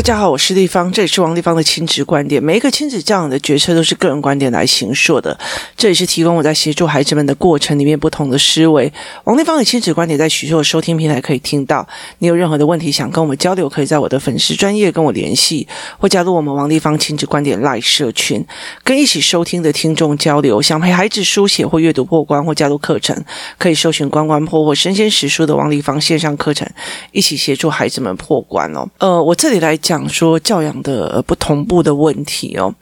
大家好，我是丽芳，这里是王立芳的亲子观点。每一个亲子教养的决策都是个人观点来形塑的，这也是提供我在协助孩子们的过程里面不同的思维。王立芳的亲子观点在许多的收听平台可以听到。你有任何的问题想跟我们交流，可以在我的粉丝专业跟我联系，或加入我们王立芳亲子观点 Live 社群，跟一起收听的听众交流。想陪孩子书写或阅读破关，或加入课程，可以搜寻关关破或生鲜识书的王立芳线上课程，一起协助孩子们破关哦。呃，我这里来。讲讲说教养的不同步的问题哦，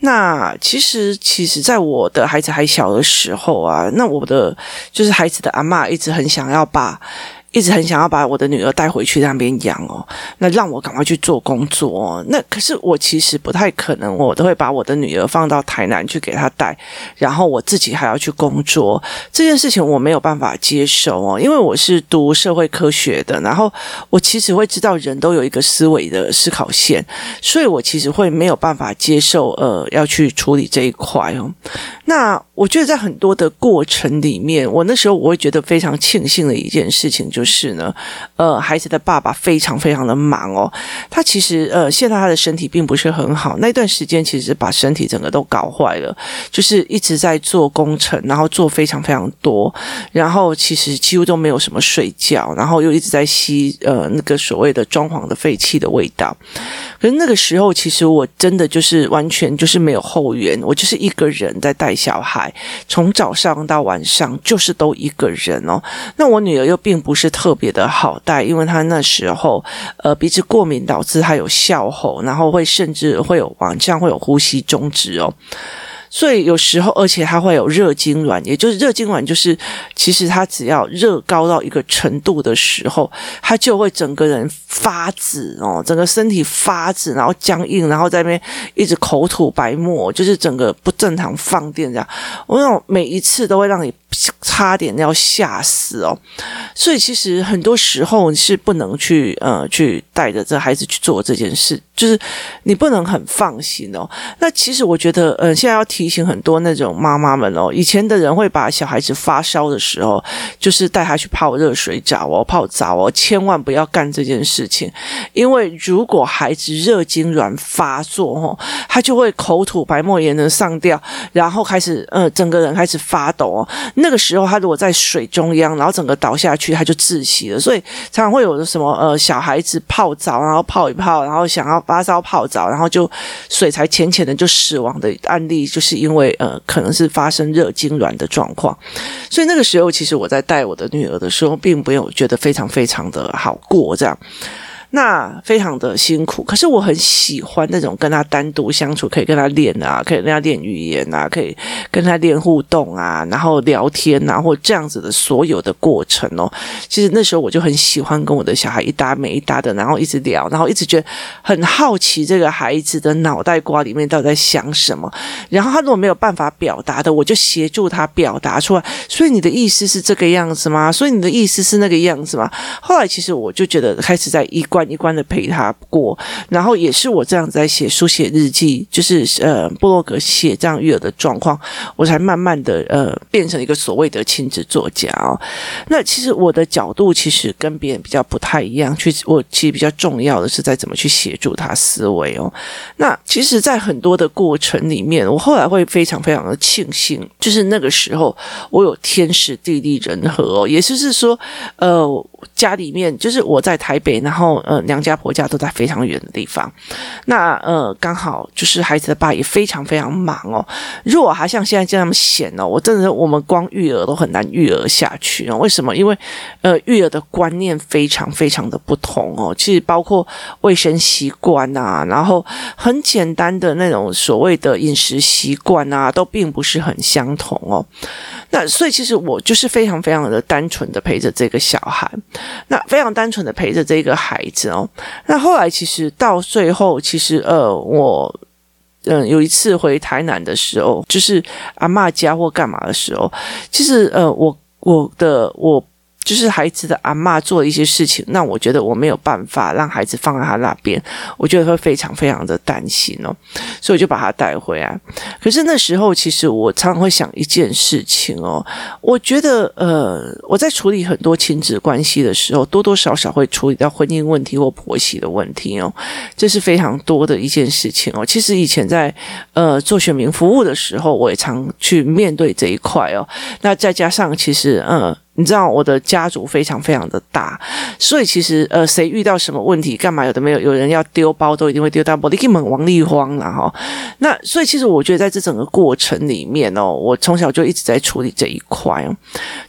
那其实其实在我的孩子还小的时候啊，那我的就是孩子的阿嬷一直很想要把。一直很想要把我的女儿带回去那边养哦，那让我赶快去做工作哦。那可是我其实不太可能，我都会把我的女儿放到台南去给她带，然后我自己还要去工作。这件事情我没有办法接受哦，因为我是读社会科学的，然后我其实会知道人都有一个思维的思考线，所以我其实会没有办法接受呃要去处理这一块哦。那我觉得在很多的过程里面，我那时候我会觉得非常庆幸的一件事情就是呢，呃，孩子的爸爸非常非常的忙哦，他其实呃现在他的身体并不是很好，那段时间其实把身体整个都搞坏了，就是一直在做工程，然后做非常非常多，然后其实几乎都没有什么睡觉，然后又一直在吸呃那个所谓的装潢的废气的味道。可是那个时候，其实我真的就是完全就是没有后援，我就是一个人在带小孩，从早上到晚上就是都一个人哦。那我女儿又并不是特别的好带，因为她那时候呃鼻子过敏导致她有笑吼，然后会甚至会有晚上会有呼吸中止哦。所以有时候，而且它会有热痉挛，也就是热痉挛，就是其实它只要热高到一个程度的时候，它就会整个人发紫哦，整个身体发紫，然后僵硬，然后在那边一直口吐白沫，就是整个不正常放电这样。我那种每一次都会让你差点要吓死哦。所以其实很多时候你是不能去呃去带着这孩子去做这件事，就是你不能很放心哦。那其实我觉得，呃，现在要提。提醒很多那种妈妈们哦，以前的人会把小孩子发烧的时候，就是带他去泡热水澡哦，泡澡哦，千万不要干这件事情，因为如果孩子热痉挛发作哦，他就会口吐白沫也能上吊，然后开始呃，整个人开始发抖哦。那个时候他如果在水中央，然后整个倒下去，他就窒息了。所以常常会有的什么呃，小孩子泡澡，然后泡一泡，然后想要发烧泡澡，然后就水才浅浅的就死亡的案例就是。是因为呃，可能是发生热痉挛的状况，所以那个时候其实我在带我的女儿的时候，并没有觉得非常非常的好过这样。那非常的辛苦，可是我很喜欢那种跟他单独相处，可以跟他练啊，可以跟他练语言啊，可以跟他练互动啊，然后聊天啊，或这样子的所有的过程哦。其实那时候我就很喜欢跟我的小孩一搭没一搭的，然后一直聊，然后一直觉得很好奇这个孩子的脑袋瓜里面到底在想什么。然后他如果没有办法表达的，我就协助他表达出来。所以你的意思是这个样子吗？所以你的意思是那个样子吗？后来其实我就觉得开始在一贯。一关的陪他过，然后也是我这样子在写书写日记，就是呃布洛格写这样育儿的状况，我才慢慢的呃变成一个所谓的亲子作家哦。那其实我的角度其实跟别人比较不太一样，去我其实比较重要的是在怎么去协助他思维哦。那其实，在很多的过程里面，我后来会非常非常的庆幸，就是那个时候我有天时地利人和哦，也就是说呃。家里面就是我在台北，然后呃娘家婆家都在非常远的地方，那呃刚好就是孩子的爸也非常非常忙哦。如果还像现在这样闲哦，我真的我们光育儿都很难育儿下去哦。为什么？因为呃育儿的观念非常非常的不同哦。其实包括卫生习惯啊，然后很简单的那种所谓的饮食习惯啊，都并不是很相同哦。那所以其实我就是非常非常的单纯的陪着这个小孩。那非常单纯的陪着这个孩子哦。那后来其实到最后，其实呃，我嗯有一次回台南的时候，就是阿嬷家或干嘛的时候，其实呃，我我的我就是孩子的阿嬷做一些事情，那我觉得我没有办法让孩子放在他那边，我觉得会非常非常的担心哦，所以我就把他带回来。可是那时候，其实我常常会想一件事情哦，我觉得呃，我在处理很多亲子关系的时候，多多少少会处理到婚姻问题或婆媳的问题哦，这是非常多的一件事情哦。其实以前在呃做选民服务的时候，我也常去面对这一块哦。那再加上其实呃。你知道我的家族非常非常的大，所以其实呃，谁遇到什么问题，干嘛有的没有，有人要丢包都一定会丢到包。你可以问王丽芳了哈。那所以其实我觉得在这整个过程里面哦，我从小就一直在处理这一块哦。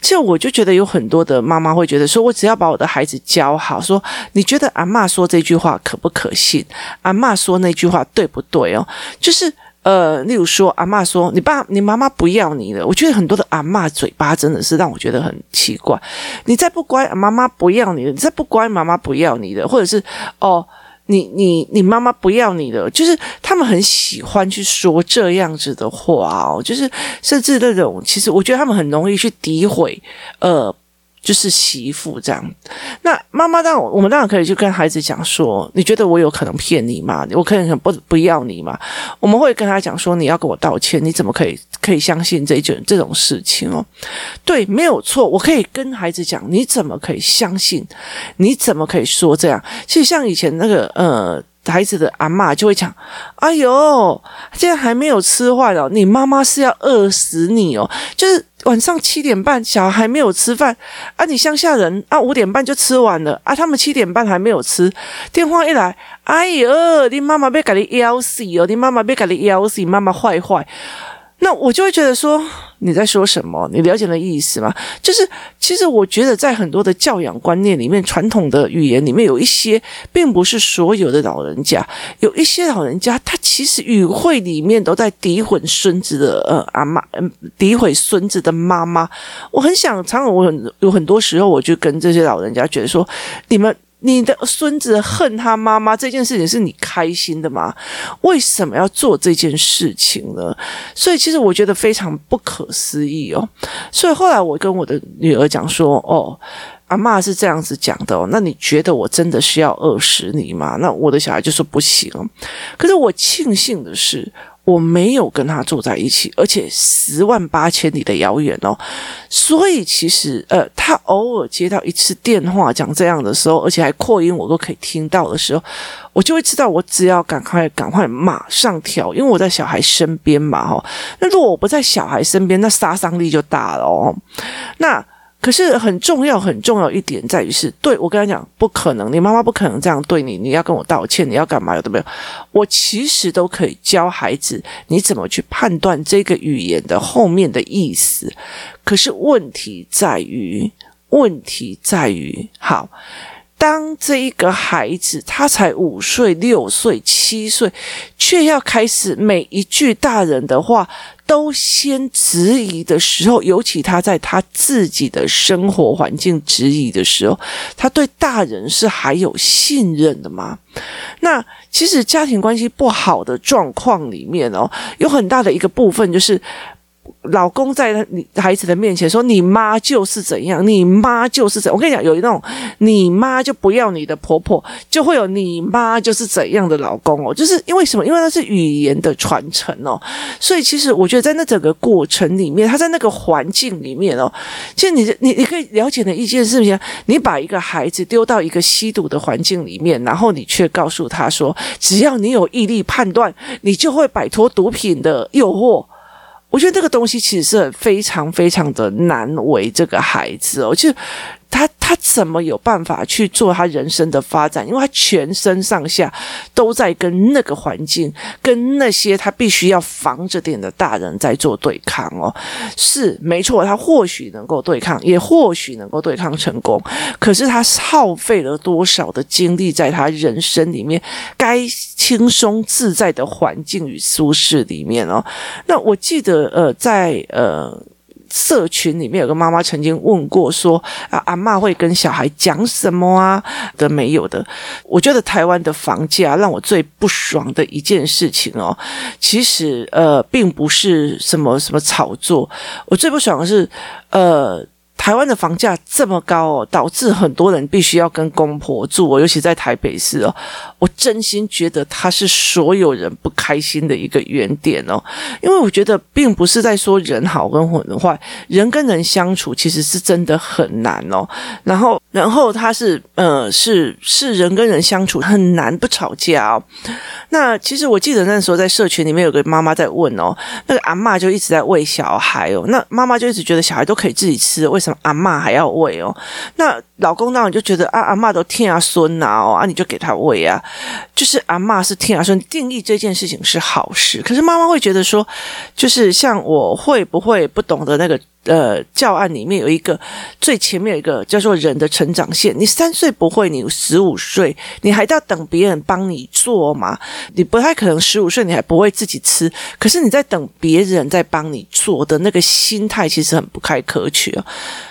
其实我就觉得有很多的妈妈会觉得说，我只要把我的孩子教好，说你觉得阿嬷说这句话可不可信？阿嬷说那句话对不对哦？就是。呃，例如说，阿嬷说你爸、你妈妈不要你了。我觉得很多的阿嬷嘴巴真的是让我觉得很奇怪。你再不乖，妈妈不要你了；你再不乖，妈妈不要你了。或者是哦，你、你、你妈妈不要你了。就是他们很喜欢去说这样子的话哦，就是甚至那种，其实我觉得他们很容易去诋毁，呃。就是媳妇这样，那妈妈当，我们当然可以去跟孩子讲说，你觉得我有可能骗你吗？我可能不不要你吗？我们会跟他讲说，你要跟我道歉，你怎么可以可以相信这种这种事情哦？对，没有错，我可以跟孩子讲，你怎么可以相信？你怎么可以说这样？其实像以前那个呃。孩子的阿嬷就会讲：“哎呦，现在还没有吃饭哦，你妈妈是要饿死你哦！就是晚上七点半，小孩还没有吃饭啊，你乡下人啊，五点半就吃完了啊，他们七点半还没有吃，电话一来，哎呦，你妈妈被给你咬死哦，你妈妈被给你咬死，妈妈坏坏。”那我就会觉得说，你在说什么？你了解的意思吗？就是其实我觉得在很多的教养观念里面，传统的语言里面有一些，并不是所有的老人家，有一些老人家他其实语汇里面都在诋毁孙子的呃阿妈，嗯，诋毁孙子的妈妈。我很想，常常我很有很多时候，我就跟这些老人家觉得说，你们。你的孙子恨他妈妈这件事情是你开心的吗？为什么要做这件事情呢？所以其实我觉得非常不可思议哦。所以后来我跟我的女儿讲说：“哦，阿嬷是这样子讲的哦，那你觉得我真的是要饿死你吗？”那我的小孩就说：“不行。”可是我庆幸的是。我没有跟他住在一起，而且十万八千里的遥远哦，所以其实呃，他偶尔接到一次电话讲这样的时候，而且还扩音，我都可以听到的时候，我就会知道，我只要赶快赶快马上调，因为我在小孩身边嘛，哈。那如果我不在小孩身边，那杀伤力就大了哦。那。可是很重要很重要一点在于是，对，我跟他讲，不可能，你妈妈不可能这样对你，你要跟我道歉，你要干嘛？有都没有？我其实都可以教孩子你怎么去判断这个语言的后面的意思。可是问题在于，问题在于，好。当这一个孩子他才五岁、六岁、七岁，却要开始每一句大人的话都先质疑的时候，尤其他在他自己的生活环境质疑的时候，他对大人是还有信任的吗？那其实家庭关系不好的状况里面哦，有很大的一个部分就是。老公在你孩子的面前说：“你妈就是怎样，你妈就是怎样。”我跟你讲，有一种你妈就不要你的婆婆，就会有你妈就是怎样的老公哦。就是因为什么？因为那是语言的传承哦。所以其实我觉得在那整个过程里面，他在那个环境里面哦，其实你你你可以了解的一件事情，你把一个孩子丢到一个吸毒的环境里面，然后你却告诉他说：“只要你有毅力判断，你就会摆脱毒品的诱惑。”我觉得这个东西其实是非常非常的难为这个孩子哦，就。他他怎么有办法去做他人生的发展？因为他全身上下都在跟那个环境、跟那些他必须要防着点的大人在做对抗哦。是没错，他或许能够对抗，也或许能够对抗成功。可是他耗费了多少的精力在他人生里面该轻松自在的环境与舒适里面哦？那我记得呃，在呃。社群里面有个妈妈曾经问过说：“啊，阿嬷会跟小孩讲什么啊？的没有的。”我觉得台湾的房价让我最不爽的一件事情哦，其实呃，并不是什么什么炒作。我最不爽的是，呃，台湾的房价这么高哦，导致很多人必须要跟公婆住哦，尤其在台北市哦。我真心觉得它是所有人不开心的一个原点哦，因为我觉得并不是在说人好跟人坏，人跟人相处其实是真的很难哦。然后，然后他是呃，是是人跟人相处很难不吵架哦。那其实我记得那时候在社群里面有个妈妈在问哦，那个阿嬷就一直在喂小孩哦，那妈妈就一直觉得小孩都可以自己吃，为什么？阿嬷还要喂哦，那老公当然就觉得啊，阿嬷都听阿孙呐哦，啊你就给他喂啊，就是阿嬷是听阿孙，定义这件事情是好事，可是妈妈会觉得说，就是像我会不会不懂得那个。呃，教案里面有一个最前面有一个叫做人的成长线。你三岁不会，你十五岁你还要等别人帮你做吗？你不太可能十五岁你还不会自己吃，可是你在等别人在帮你做的那个心态其实很不太可取啊。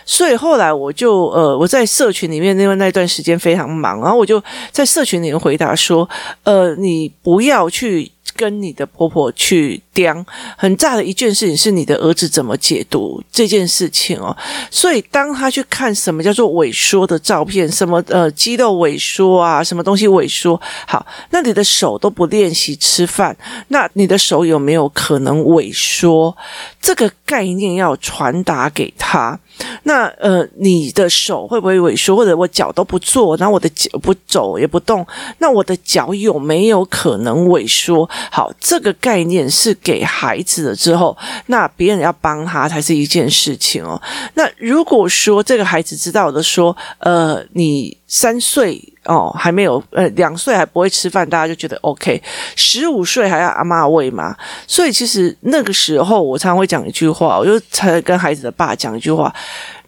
所以后来我就呃，我在社群里面，因为那段时间非常忙，然后我就在社群里面回答说，呃，你不要去。跟你的婆婆去刁，很炸的一件事情是你的儿子怎么解读这件事情哦。所以当他去看什么叫做萎缩的照片，什么呃肌肉萎缩啊，什么东西萎缩，好，那你的手都不练习吃饭，那你的手有没有可能萎缩？这个概念要传达给他。那呃，你的手会不会萎缩？或者我脚都不做，然后我的脚不走也不动，那我的脚有没有可能萎缩？好，这个概念是给孩子了之后，那别人要帮他才是一件事情哦。那如果说这个孩子知道的说，呃，你三岁。哦，还没有，呃，两岁还不会吃饭，大家就觉得 OK。十五岁还要阿嬷喂嘛，所以其实那个时候我常常会讲一句话，我就才跟孩子的爸讲一句话：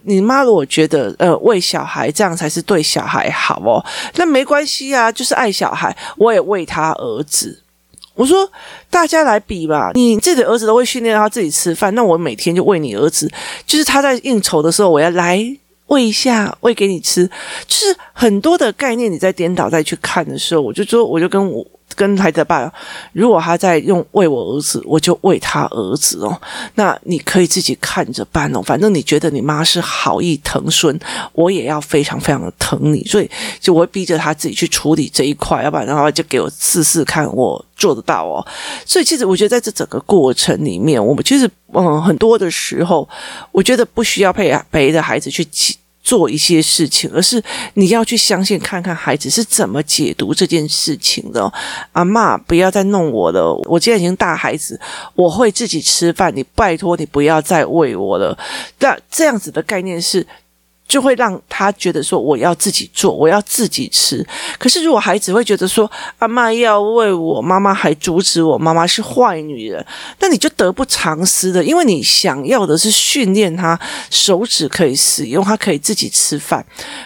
你妈如果觉得呃喂小孩这样才是对小孩好哦，那没关系啊，就是爱小孩，我也喂他儿子。我说大家来比吧，你自己的儿子都会训练他自己吃饭，那我每天就喂你儿子，就是他在应酬的时候，我要来。喂一下，喂给你吃，就是很多的概念。你在颠倒再去看的时候，我就说，我就跟我跟孩子爸，如果他在用喂我儿子，我就喂他儿子哦。那你可以自己看着办哦。反正你觉得你妈是好意疼孙，我也要非常非常的疼你，所以就我会逼着他自己去处理这一块，要不然的话就给我试试看，我做得到哦。所以其实我觉得在这整个过程里面，我们其实嗯很多的时候，我觉得不需要陪陪着孩子去。做一些事情，而是你要去相信，看看孩子是怎么解读这件事情的。阿妈，不要再弄我了，我现在已经大孩子，我会自己吃饭，你拜托你不要再喂我了。那这样子的概念是。就会让他觉得说，我要自己做，我要自己吃。可是如果孩子会觉得说，阿妈要喂我，妈妈还阻止我，妈妈是坏女人，那你就得不偿失的，因为你想要的是训练他手指可以使用，他可以自己吃饭。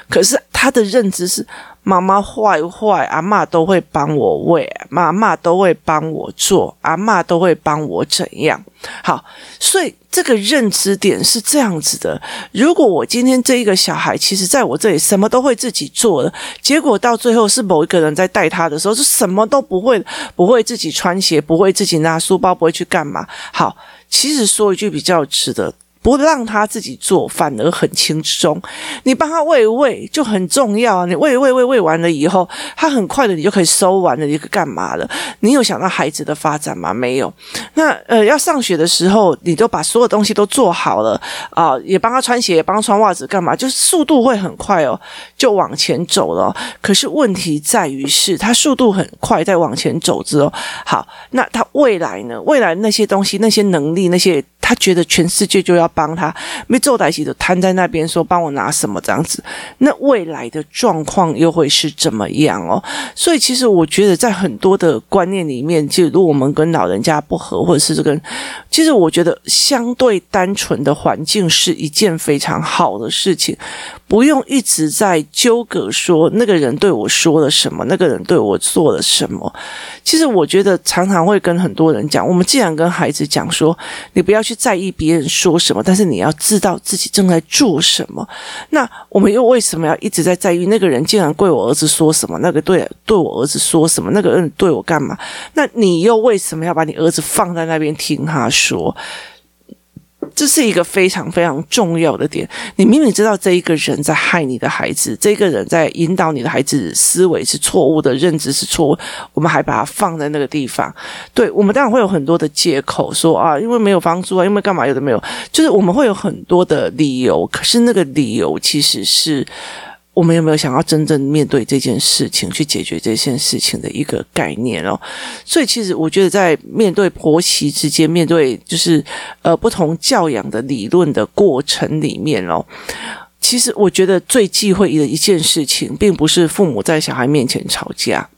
可是他的认知是。妈妈坏坏，阿嬷都会帮我喂，妈妈都会帮我做，阿嬷都会帮我怎样？好，所以这个认知点是这样子的。如果我今天这一个小孩，其实在我这里什么都会自己做的，结果到最后是某一个人在带他的时候，是什么都不会，不会自己穿鞋，不会自己拿书包，不会去干嘛？好，其实说一句比较直的。不让他自己做，反而很轻松。你帮他喂喂就很重要啊！你喂喂喂喂完了以后，他很快的你就可以收完了，你可干嘛了？你有想到孩子的发展吗？没有。那呃，要上学的时候，你都把所有东西都做好了啊，也帮他穿鞋，也帮他穿袜子，干嘛？就是速度会很快哦，就往前走了。可是问题在于是，他速度很快，在往前走之后，好，那他未来呢？未来那些东西、那些能力、那些。他觉得全世界就要帮他，没做代起就瘫在那边说帮我拿什么这样子，那未来的状况又会是怎么样哦？所以其实我觉得在很多的观念里面，就如果我们跟老人家不合，或者是这个，其实我觉得相对单纯的环境是一件非常好的事情。不用一直在纠葛说那个人对我说了什么，那个人对我做了什么。其实我觉得常常会跟很多人讲，我们既然跟孩子讲说，你不要去在意别人说什么，但是你要知道自己正在做什么。那我们又为什么要一直在在意那个人竟然对我儿子说什么？那个对对我儿子说什么？那个人对我干嘛？那你又为什么要把你儿子放在那边听他说？这是一个非常非常重要的点。你明明知道这一个人在害你的孩子，这个人在引导你的孩子思维是错误的，认知是错误，我们还把它放在那个地方。对，我们当然会有很多的借口，说啊，因为没有房租啊，因为干嘛有的没有，就是我们会有很多的理由。可是那个理由其实是。我们有没有想要真正面对这件事情，去解决这件事情的一个概念哦？所以，其实我觉得，在面对婆媳之间，面对就是呃不同教养的理论的过程里面哦，其实我觉得最忌讳的一件事情，并不是父母在小孩面前吵架，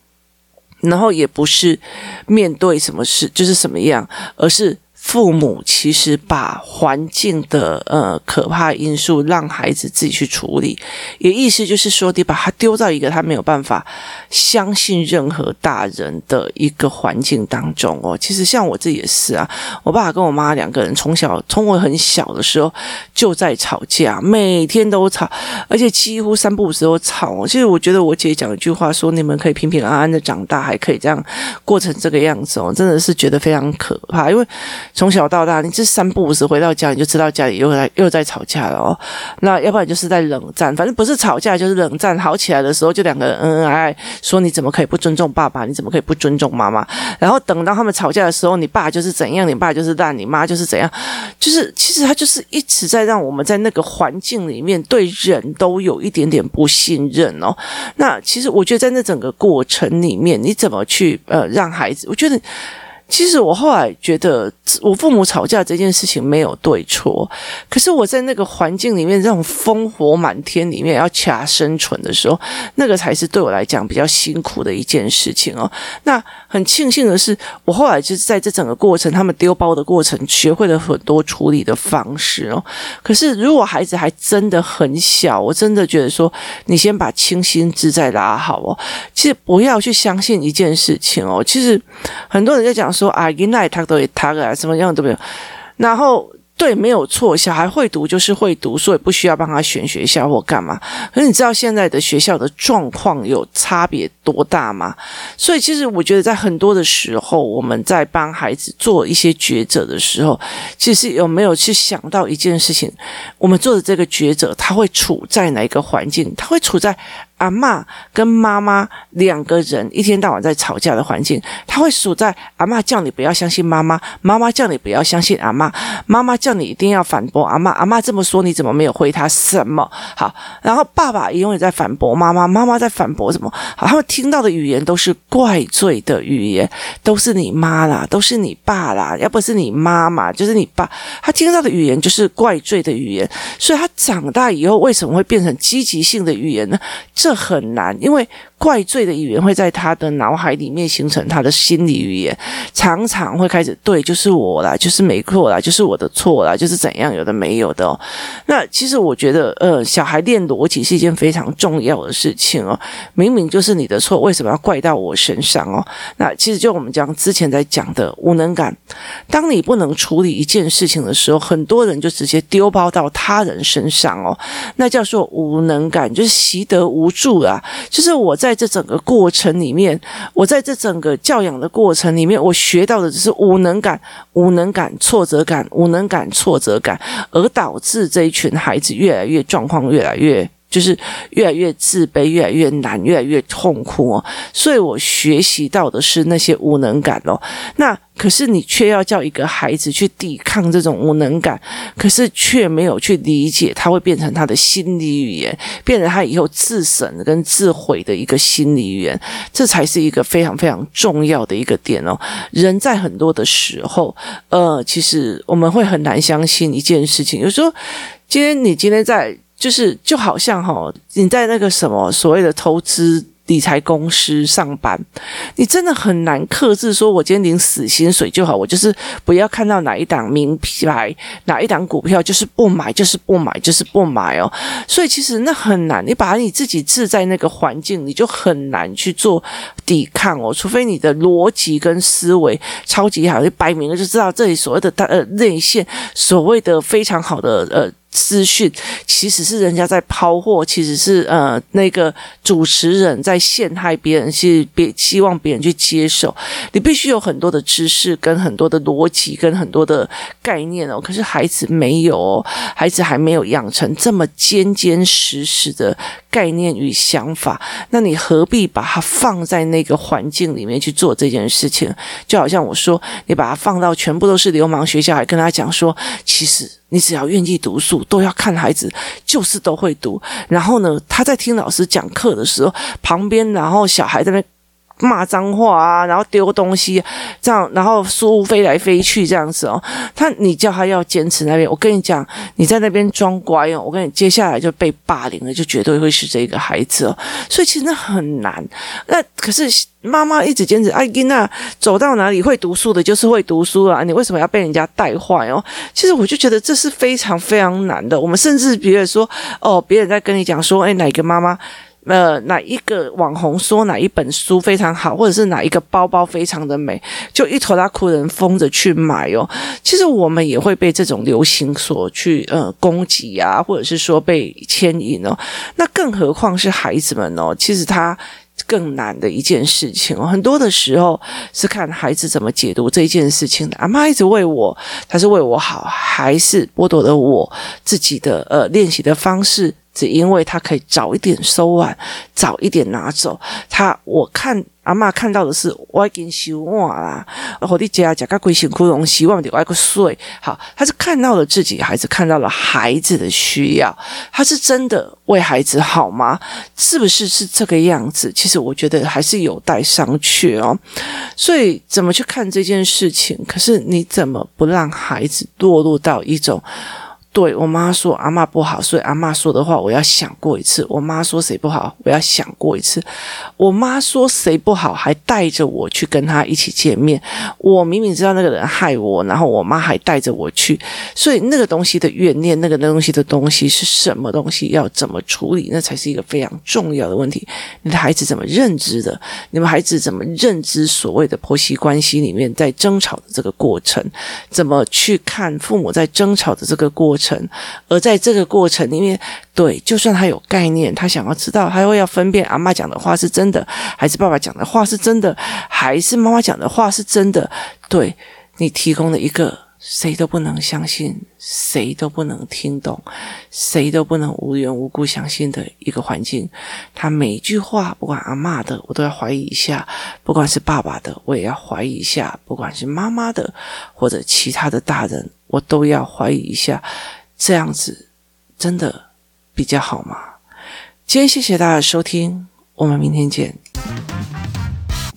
然后也不是面对什么事就是什么样，而是。父母其实把环境的呃可怕因素让孩子自己去处理，也意思就是说，你把他丢到一个他没有办法相信任何大人的一个环境当中哦。其实像我自己也是啊，我爸跟我妈两个人从小从我很小的时候就在吵架，每天都吵，而且几乎三不五时都吵哦。其实我觉得我姐讲一句话说，你们可以平平安安的长大，还可以这样过成这个样子哦，真的是觉得非常可怕，因为。从小到大，你这三不五时回到家，你就知道家里又来又在吵架了哦。那要不然就是在冷战，反正不是吵架就是冷战。好起来的时候，就两个人恩恩爱爱，说你怎么可以不尊重爸爸？你怎么可以不尊重妈妈？然后等到他们吵架的时候，你爸就是怎样，你爸就是烂，你妈就是怎样，就是其实他就是一直在让我们在那个环境里面对人都有一点点不信任哦。那其实我觉得在那整个过程里面，你怎么去呃让孩子？我觉得。其实我后来觉得，我父母吵架这件事情没有对错，可是我在那个环境里面，这种烽火满天里面要卡生存的时候，那个才是对我来讲比较辛苦的一件事情哦。那很庆幸的是，我后来就是在这整个过程，他们丢包的过程，学会了很多处理的方式哦。可是如果孩子还真的很小，我真的觉得说，你先把清心自在拉好哦。其实不要去相信一件事情哦。其实很多人在讲说。啊，囡仔他都会读啊，什么样都没有。然后对，没有错，小孩会读就是会读，所以不需要帮他选学校或干嘛。可是你知道现在的学校的状况有差别多大吗？所以其实我觉得在很多的时候，我们在帮孩子做一些抉择的时候，其实有没有去想到一件事情？我们做的这个抉择，他会处在哪一个环境？他会处在。阿嬷跟妈妈两个人一天到晚在吵架的环境，他会数在阿嬷叫你不要相信妈妈，妈妈叫你不要相信阿妈，妈妈叫你一定要反驳阿嬷，阿嬷这么说你怎么没有回他什么？好，然后爸爸也永远在反驳妈妈，妈妈在反驳什么？好，他们听到的语言都是怪罪的语言，都是你妈啦，都是你爸啦，要不是你妈妈就是你爸，他听到的语言就是怪罪的语言，所以他长大以后为什么会变成积极性的语言呢？这很难，因为怪罪的语言会在他的脑海里面形成他的心理语言，常常会开始对，就是我啦，就是没错啦，就是我的错啦，就是怎样有的没有的哦。那其实我觉得，呃，小孩练逻辑是一件非常重要的事情哦。明明就是你的错，为什么要怪到我身上哦？那其实就我们讲之前在讲的无能感，当你不能处理一件事情的时候，很多人就直接丢包到他人身上哦。那叫做无能感，就是习得无助啊，就是我在在这整个过程里面，我在这整个教养的过程里面，我学到的只是无能感、无能感、挫折感、无能感、挫折感，而导致这一群孩子越来越状况越来越。就是越来越自卑，越来越难，越来越痛苦哦。所以我学习到的是那些无能感哦。那可是你却要叫一个孩子去抵抗这种无能感，可是却没有去理解，他会变成他的心理语言，变成他以后自省跟自毁的一个心理语言。这才是一个非常非常重要的一个点哦。人在很多的时候，呃，其实我们会很难相信一件事情。有时候，今天你今天在。就是就好像哈，你在那个什么所谓的投资理财公司上班，你真的很难克制，说我今天领死薪水就好，我就是不要看到哪一档名牌，哪一档股票就是不买，就是不买，就是不买哦。所以其实那很难，你把你自己置在那个环境，你就很难去做抵抗哦。除非你的逻辑跟思维超级好，就摆明了就知道这里所谓的呃内线，所谓的非常好的呃。资讯其实是人家在抛货，其实是呃那个主持人在陷害别人，是别希望别人去接受。你必须有很多的知识，跟很多的逻辑，跟很多的概念哦。可是孩子没有哦，孩子还没有养成这么坚坚实实的概念与想法。那你何必把它放在那个环境里面去做这件事情？就好像我说，你把它放到全部都是流氓学校，还跟他讲说，其实。你只要愿意读书，都要看孩子，就是都会读。然后呢，他在听老师讲课的时候，旁边然后小孩在那骂脏话啊，然后丢东西，这样，然后书飞来飞去这样子哦。他你叫他要坚持那边，我跟你讲，你在那边装乖哦，我跟你接下来就被霸凌了，就绝对会是这个孩子哦。所以其实那很难。那可是妈妈一直坚持，哎，囡仔走到哪里会读书的，就是会读书啊。你为什么要被人家带坏哦？其实我就觉得这是非常非常难的。我们甚至比如说，哦，别人在跟你讲说，哎，哪个妈妈？呃，哪一个网红说哪一本书非常好，或者是哪一个包包非常的美，就一头拉苦人疯着去买哦。其实我们也会被这种流行所去呃攻击啊，或者是说被牵引哦。那更何况是孩子们哦，其实他更难的一件事情哦。很多的时候是看孩子怎么解读这件事情的。阿妈一直为我，他是为我好，还是剥夺了我自己的呃练习的方式？只因为他可以早一点收完，早一点拿走。他我看阿嬷看到的是我已经收完啦，然后你家家个鬼辛苦容，希望你外个睡好。他是看到了自己孩子，看到了孩子的需要，他是真的为孩子好吗？是不是是这个样子？其实我觉得还是有待商榷哦。所以怎么去看这件事情？可是你怎么不让孩子堕入到一种？对，我妈说阿嬷不好，所以阿嬷说的话我要想过一次。我妈说谁不好，我要想过一次。我妈说谁不好，还带着我去跟她一起见面。我明明知道那个人害我，然后我妈还带着我去。所以那个东西的怨念，那个东西的东西是什么东西？要怎么处理？那才是一个非常重要的问题。你的孩子怎么认知的？你们孩子怎么认知所谓的婆媳关系里面在争吵的这个过程？怎么去看父母在争吵的这个过程？程，而在这个过程里面，对，就算他有概念，他想要知道，他会要分辨阿嬷讲的话是真的，还是爸爸讲的话是真的，还是妈妈讲的话是真的？对，你提供了一个谁都不能相信、谁都不能听懂、谁都不能无缘无故相信的一个环境。他每一句话，不管阿嬷的，我都要怀疑一下；不管是爸爸的，我也要怀疑一下；不管是妈妈的，或者其他的大人。我都要怀疑一下，这样子真的比较好吗？今天谢谢大家的收听，我们明天见。